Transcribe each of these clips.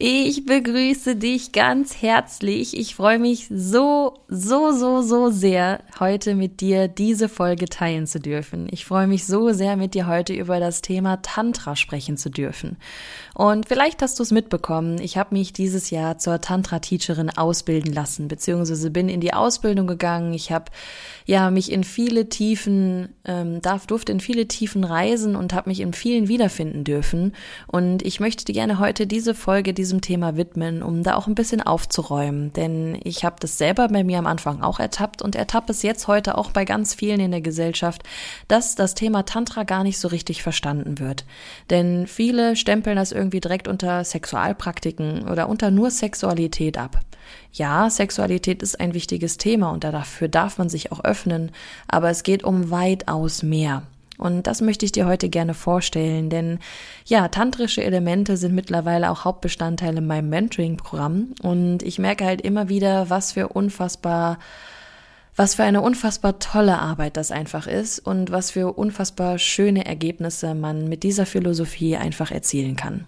Ich begrüße dich ganz herzlich. Ich freue mich so, so, so, so sehr, heute mit dir diese Folge teilen zu dürfen. Ich freue mich so sehr, mit dir heute über das Thema Tantra sprechen zu dürfen. Und vielleicht hast du es mitbekommen, ich habe mich dieses Jahr zur Tantra-Teacherin ausbilden lassen, beziehungsweise bin in die Ausbildung gegangen. Ich habe ja mich in viele Tiefen, ähm, darf, durfte in viele Tiefen reisen und habe mich in vielen wiederfinden dürfen. Und ich möchte dir gerne heute diese Folge diesem Thema widmen, um da auch ein bisschen aufzuräumen. Denn ich habe das selber bei mir am Anfang auch ertappt und ertappe es jetzt heute auch bei ganz vielen in der Gesellschaft, dass das Thema Tantra gar nicht so richtig verstanden wird. Denn viele stempeln das irgendwie direkt unter Sexualpraktiken oder unter nur Sexualität ab. Ja, Sexualität ist ein wichtiges Thema und dafür darf man sich auch öffnen, aber es geht um weitaus mehr. Und das möchte ich dir heute gerne vorstellen, denn ja, tantrische Elemente sind mittlerweile auch Hauptbestandteil in meinem Mentoring-Programm und ich merke halt immer wieder, was für unfassbar was für eine unfassbar tolle Arbeit das einfach ist und was für unfassbar schöne Ergebnisse man mit dieser Philosophie einfach erzielen kann.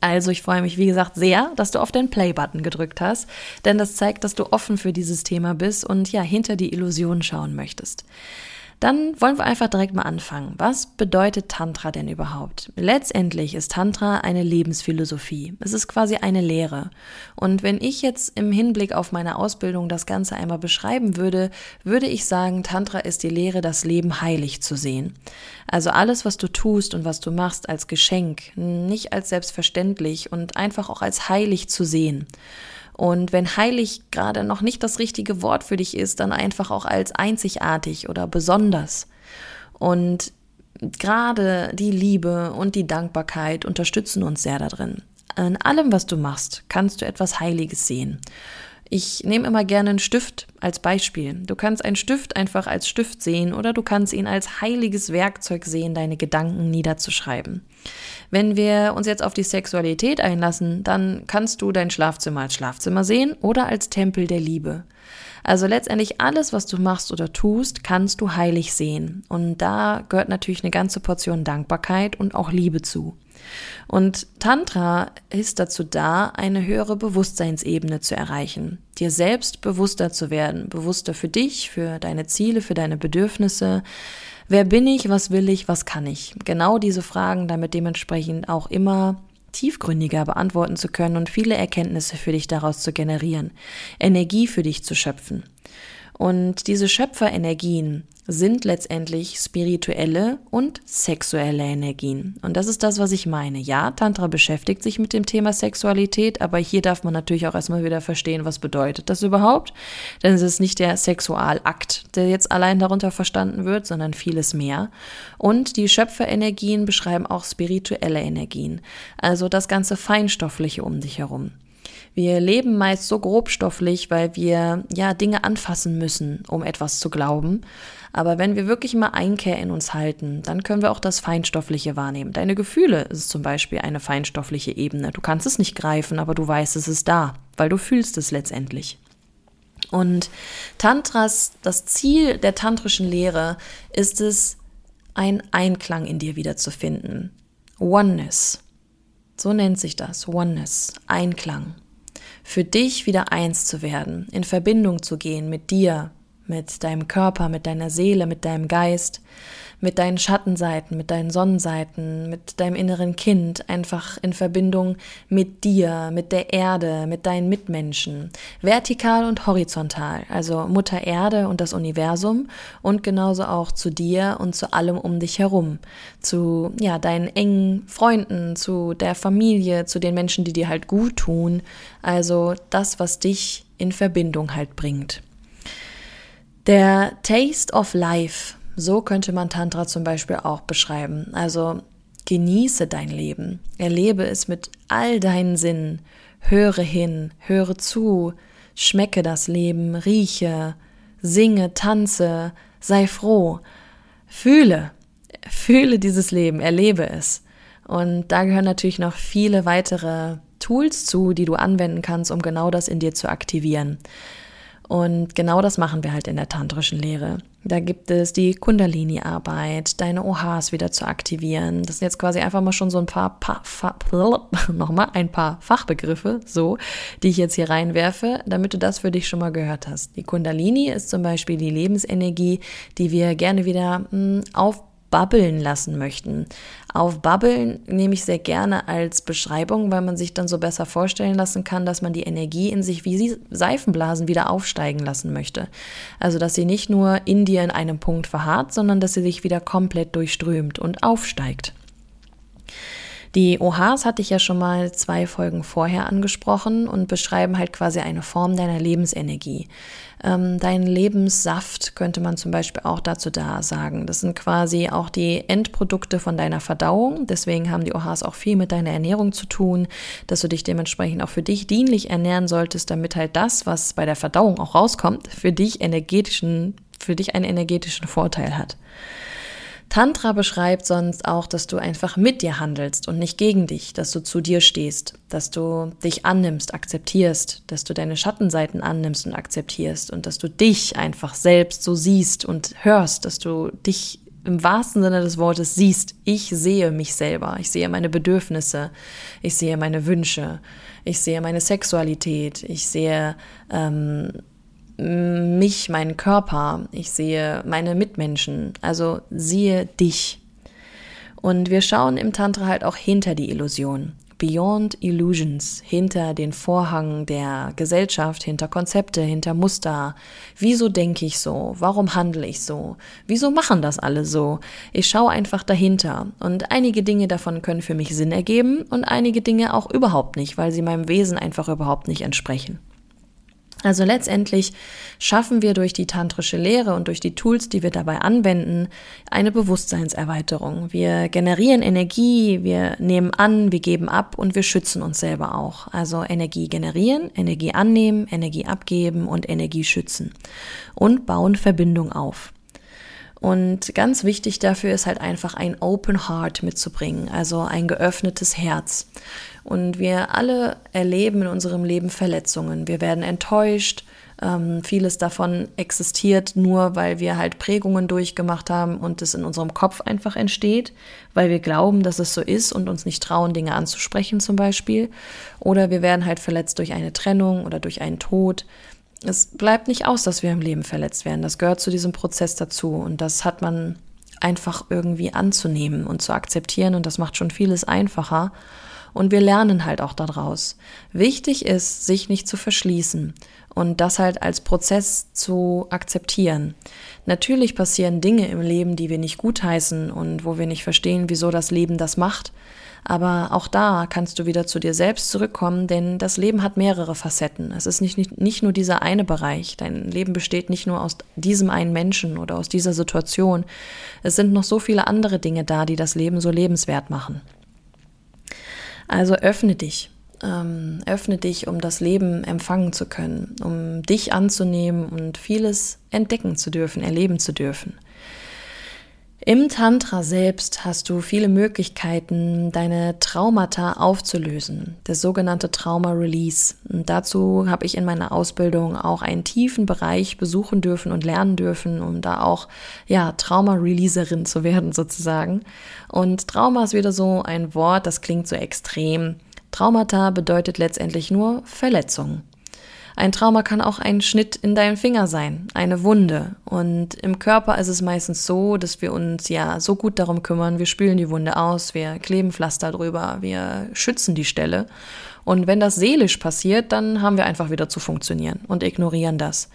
Also ich freue mich, wie gesagt, sehr, dass du auf den Play-Button gedrückt hast, denn das zeigt, dass du offen für dieses Thema bist und ja, hinter die Illusion schauen möchtest. Dann wollen wir einfach direkt mal anfangen. Was bedeutet Tantra denn überhaupt? Letztendlich ist Tantra eine Lebensphilosophie. Es ist quasi eine Lehre. Und wenn ich jetzt im Hinblick auf meine Ausbildung das Ganze einmal beschreiben würde, würde ich sagen, Tantra ist die Lehre, das Leben heilig zu sehen. Also alles, was du tust und was du machst als Geschenk, nicht als selbstverständlich und einfach auch als heilig zu sehen. Und wenn heilig gerade noch nicht das richtige Wort für dich ist, dann einfach auch als einzigartig oder besonders. Und gerade die Liebe und die Dankbarkeit unterstützen uns sehr darin. In allem, was du machst, kannst du etwas Heiliges sehen. Ich nehme immer gerne einen Stift als Beispiel. Du kannst einen Stift einfach als Stift sehen oder du kannst ihn als heiliges Werkzeug sehen, deine Gedanken niederzuschreiben. Wenn wir uns jetzt auf die Sexualität einlassen, dann kannst du dein Schlafzimmer als Schlafzimmer sehen oder als Tempel der Liebe. Also letztendlich alles, was du machst oder tust, kannst du heilig sehen. Und da gehört natürlich eine ganze Portion Dankbarkeit und auch Liebe zu. Und Tantra ist dazu da, eine höhere Bewusstseinsebene zu erreichen, dir selbst bewusster zu werden, bewusster für dich, für deine Ziele, für deine Bedürfnisse. Wer bin ich, was will ich, was kann ich? Genau diese Fragen damit dementsprechend auch immer tiefgründiger beantworten zu können und viele Erkenntnisse für dich daraus zu generieren, Energie für dich zu schöpfen. Und diese Schöpferenergien sind letztendlich spirituelle und sexuelle Energien. Und das ist das, was ich meine. Ja, Tantra beschäftigt sich mit dem Thema Sexualität, aber hier darf man natürlich auch erstmal wieder verstehen, was bedeutet das überhaupt. Denn es ist nicht der Sexualakt, der jetzt allein darunter verstanden wird, sondern vieles mehr. Und die Schöpferenergien beschreiben auch spirituelle Energien, also das ganze Feinstoffliche um dich herum. Wir leben meist so grobstofflich, weil wir ja Dinge anfassen müssen, um etwas zu glauben. Aber wenn wir wirklich mal Einkehr in uns halten, dann können wir auch das Feinstoffliche wahrnehmen. Deine Gefühle ist zum Beispiel eine feinstoffliche Ebene. Du kannst es nicht greifen, aber du weißt, es ist da, weil du fühlst es letztendlich. Und Tantras, das Ziel der tantrischen Lehre ist es, einen Einklang in dir wiederzufinden. Oneness. So nennt sich das. Oneness. Einklang für dich wieder eins zu werden, in Verbindung zu gehen mit dir, mit deinem Körper, mit deiner Seele, mit deinem Geist, mit deinen Schattenseiten, mit deinen Sonnenseiten, mit deinem inneren Kind, einfach in Verbindung mit dir, mit der Erde, mit deinen Mitmenschen, vertikal und horizontal, also Mutter Erde und das Universum und genauso auch zu dir und zu allem um dich herum, zu ja, deinen engen Freunden, zu der Familie, zu den Menschen, die dir halt gut tun, also das, was dich in Verbindung halt bringt. Der Taste of Life so könnte man Tantra zum Beispiel auch beschreiben. Also genieße dein Leben, erlebe es mit all deinen Sinnen, höre hin, höre zu, schmecke das Leben, rieche, singe, tanze, sei froh, fühle, fühle dieses Leben, erlebe es. Und da gehören natürlich noch viele weitere Tools zu, die du anwenden kannst, um genau das in dir zu aktivieren. Und genau das machen wir halt in der tantrischen Lehre. Da gibt es die Kundalini-Arbeit, deine OHs wieder zu aktivieren. Das sind jetzt quasi einfach mal schon so ein paar, pa nochmal ein paar Fachbegriffe, so, die ich jetzt hier reinwerfe, damit du das für dich schon mal gehört hast. Die Kundalini ist zum Beispiel die Lebensenergie, die wir gerne wieder mh, hm, auf babbeln lassen möchten. Auf babbeln nehme ich sehr gerne als Beschreibung, weil man sich dann so besser vorstellen lassen kann, dass man die Energie in sich wie Seifenblasen wieder aufsteigen lassen möchte. Also, dass sie nicht nur in dir in einem Punkt verharrt, sondern dass sie sich wieder komplett durchströmt und aufsteigt. Die OHs hatte ich ja schon mal zwei Folgen vorher angesprochen und beschreiben halt quasi eine Form deiner Lebensenergie. Ähm, dein Lebenssaft könnte man zum Beispiel auch dazu da sagen. Das sind quasi auch die Endprodukte von deiner Verdauung. Deswegen haben die OHs auch viel mit deiner Ernährung zu tun, dass du dich dementsprechend auch für dich dienlich ernähren solltest, damit halt das, was bei der Verdauung auch rauskommt, für dich energetischen, für dich einen energetischen Vorteil hat. Tantra beschreibt sonst auch, dass du einfach mit dir handelst und nicht gegen dich, dass du zu dir stehst, dass du dich annimmst, akzeptierst, dass du deine Schattenseiten annimmst und akzeptierst und dass du dich einfach selbst so siehst und hörst, dass du dich im wahrsten Sinne des Wortes siehst. Ich sehe mich selber, ich sehe meine Bedürfnisse, ich sehe meine Wünsche, ich sehe meine Sexualität, ich sehe ähm, mich, meinen Körper, ich sehe meine Mitmenschen, also siehe dich. Und wir schauen im Tantra halt auch hinter die Illusion. Beyond Illusions, hinter den Vorhang der Gesellschaft, hinter Konzepte, hinter Muster. Wieso denke ich so? Warum handle ich so? Wieso machen das alle so? Ich schaue einfach dahinter. Und einige Dinge davon können für mich Sinn ergeben und einige Dinge auch überhaupt nicht, weil sie meinem Wesen einfach überhaupt nicht entsprechen. Also letztendlich schaffen wir durch die tantrische Lehre und durch die Tools, die wir dabei anwenden, eine Bewusstseinserweiterung. Wir generieren Energie, wir nehmen an, wir geben ab und wir schützen uns selber auch. Also Energie generieren, Energie annehmen, Energie abgeben und Energie schützen und bauen Verbindung auf. Und ganz wichtig dafür ist halt einfach ein Open Heart mitzubringen, also ein geöffnetes Herz. Und wir alle erleben in unserem Leben Verletzungen. Wir werden enttäuscht. Ähm, vieles davon existiert nur, weil wir halt Prägungen durchgemacht haben und es in unserem Kopf einfach entsteht, weil wir glauben, dass es so ist und uns nicht trauen, Dinge anzusprechen zum Beispiel. Oder wir werden halt verletzt durch eine Trennung oder durch einen Tod es bleibt nicht aus, dass wir im Leben verletzt werden. Das gehört zu diesem Prozess dazu. Und das hat man einfach irgendwie anzunehmen und zu akzeptieren. Und das macht schon vieles einfacher. Und wir lernen halt auch daraus. Wichtig ist, sich nicht zu verschließen und das halt als Prozess zu akzeptieren. Natürlich passieren Dinge im Leben, die wir nicht gutheißen und wo wir nicht verstehen, wieso das Leben das macht. Aber auch da kannst du wieder zu dir selbst zurückkommen, denn das Leben hat mehrere Facetten. Es ist nicht, nicht, nicht nur dieser eine Bereich. Dein Leben besteht nicht nur aus diesem einen Menschen oder aus dieser Situation. Es sind noch so viele andere Dinge da, die das Leben so lebenswert machen. Also öffne dich. Ähm, öffne dich, um das Leben empfangen zu können, um dich anzunehmen und vieles entdecken zu dürfen, erleben zu dürfen. Im Tantra selbst hast du viele Möglichkeiten, deine Traumata aufzulösen, das sogenannte Trauma Release. Und dazu habe ich in meiner Ausbildung auch einen tiefen Bereich besuchen dürfen und lernen dürfen, um da auch ja Trauma Releaserin zu werden sozusagen. Und Trauma ist wieder so ein Wort, das klingt so extrem. Traumata bedeutet letztendlich nur Verletzung. Ein Trauma kann auch ein Schnitt in deinem Finger sein, eine Wunde. Und im Körper ist es meistens so, dass wir uns ja so gut darum kümmern, wir spülen die Wunde aus, wir kleben Pflaster drüber, wir schützen die Stelle. Und wenn das seelisch passiert, dann haben wir einfach wieder zu funktionieren und ignorieren das.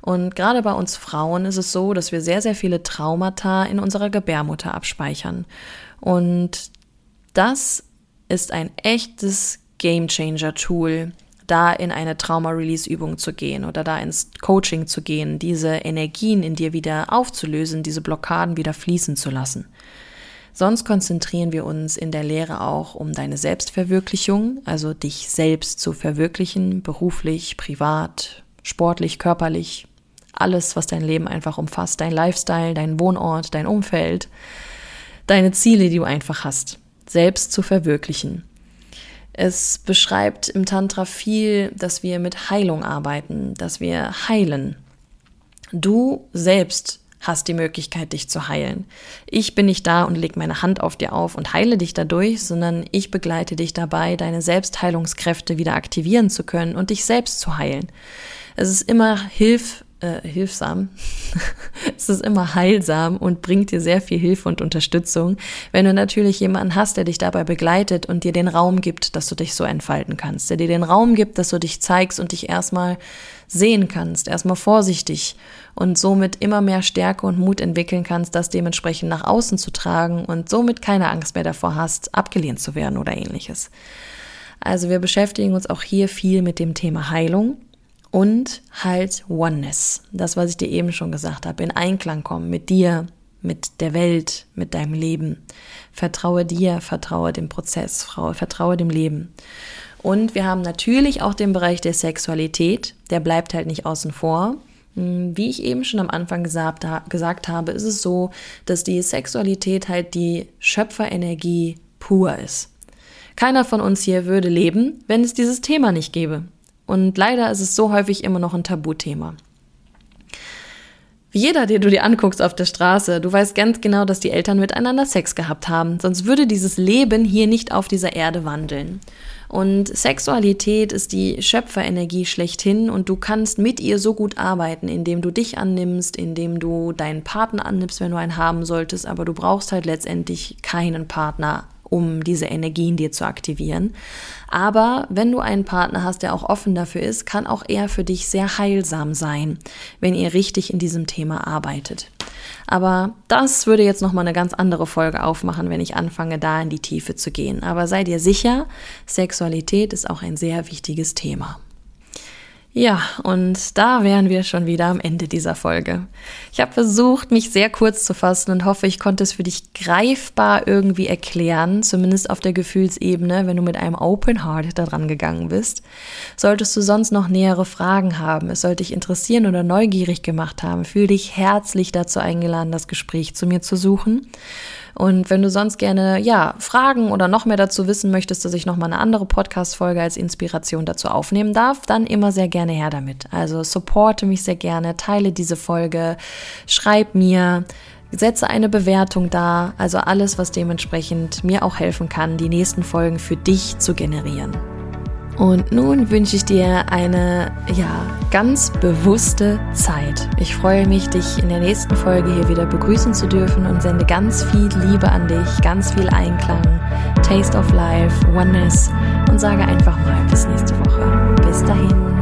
Und gerade bei uns Frauen ist es so, dass wir sehr, sehr viele Traumata in unserer Gebärmutter abspeichern. Und das ist ein echtes Game Changer Tool, da in eine Trauma-Release-Übung zu gehen oder da ins Coaching zu gehen, diese Energien in dir wieder aufzulösen, diese Blockaden wieder fließen zu lassen. Sonst konzentrieren wir uns in der Lehre auch um deine Selbstverwirklichung, also dich selbst zu verwirklichen, beruflich, privat, sportlich, körperlich, alles, was dein Leben einfach umfasst, dein Lifestyle, dein Wohnort, dein Umfeld, deine Ziele, die du einfach hast, selbst zu verwirklichen. Es beschreibt im Tantra viel, dass wir mit Heilung arbeiten, dass wir heilen. Du selbst hast die Möglichkeit, dich zu heilen. Ich bin nicht da und leg meine Hand auf dir auf und heile dich dadurch, sondern ich begleite dich dabei, deine Selbstheilungskräfte wieder aktivieren zu können und dich selbst zu heilen. Es ist immer hilf, äh, hilfsam. es ist immer heilsam und bringt dir sehr viel Hilfe und Unterstützung, wenn du natürlich jemanden hast, der dich dabei begleitet und dir den Raum gibt, dass du dich so entfalten kannst, der dir den Raum gibt, dass du dich zeigst und dich erstmal sehen kannst, erstmal vorsichtig und somit immer mehr Stärke und Mut entwickeln kannst, das dementsprechend nach außen zu tragen und somit keine Angst mehr davor hast, abgelehnt zu werden oder ähnliches. Also wir beschäftigen uns auch hier viel mit dem Thema Heilung und halt Oneness. Das, was ich dir eben schon gesagt habe, in Einklang kommen mit dir, mit der Welt, mit deinem Leben. Vertraue dir, vertraue dem Prozess, vertraue dem Leben. Und wir haben natürlich auch den Bereich der Sexualität, der bleibt halt nicht außen vor. Hm, wie ich eben schon am Anfang gesagt, gesagt habe, ist es so, dass die Sexualität halt die Schöpferenergie pur ist. Keiner von uns hier würde leben, wenn es dieses Thema nicht gäbe. Und leider ist es so häufig immer noch ein Tabuthema. Jeder, den du dir anguckst auf der Straße, du weißt ganz genau, dass die Eltern miteinander Sex gehabt haben, sonst würde dieses Leben hier nicht auf dieser Erde wandeln. Und Sexualität ist die Schöpferenergie schlechthin und du kannst mit ihr so gut arbeiten, indem du dich annimmst, indem du deinen Partner annimmst, wenn du einen haben solltest, aber du brauchst halt letztendlich keinen Partner um diese Energien dir zu aktivieren. Aber wenn du einen Partner hast, der auch offen dafür ist, kann auch er für dich sehr heilsam sein, wenn ihr richtig in diesem Thema arbeitet. Aber das würde jetzt nochmal eine ganz andere Folge aufmachen, wenn ich anfange, da in die Tiefe zu gehen. Aber sei dir sicher, Sexualität ist auch ein sehr wichtiges Thema. Ja, und da wären wir schon wieder am Ende dieser Folge. Ich habe versucht, mich sehr kurz zu fassen und hoffe, ich konnte es für dich greifbar irgendwie erklären, zumindest auf der Gefühlsebene, wenn du mit einem Open Heart daran gegangen bist. Solltest du sonst noch nähere Fragen haben, es sollte dich interessieren oder neugierig gemacht haben, fühle dich herzlich dazu eingeladen, das Gespräch zu mir zu suchen. Und wenn du sonst gerne, ja, Fragen oder noch mehr dazu wissen möchtest, dass ich nochmal eine andere Podcast-Folge als Inspiration dazu aufnehmen darf, dann immer sehr gerne her damit. Also supporte mich sehr gerne, teile diese Folge, schreib mir, setze eine Bewertung da, also alles, was dementsprechend mir auch helfen kann, die nächsten Folgen für dich zu generieren. Und nun wünsche ich dir eine, ja, ganz bewusste Zeit. Ich freue mich, dich in der nächsten Folge hier wieder begrüßen zu dürfen und sende ganz viel Liebe an dich, ganz viel Einklang, Taste of Life, Oneness und sage einfach mal bis nächste Woche. Bis dahin.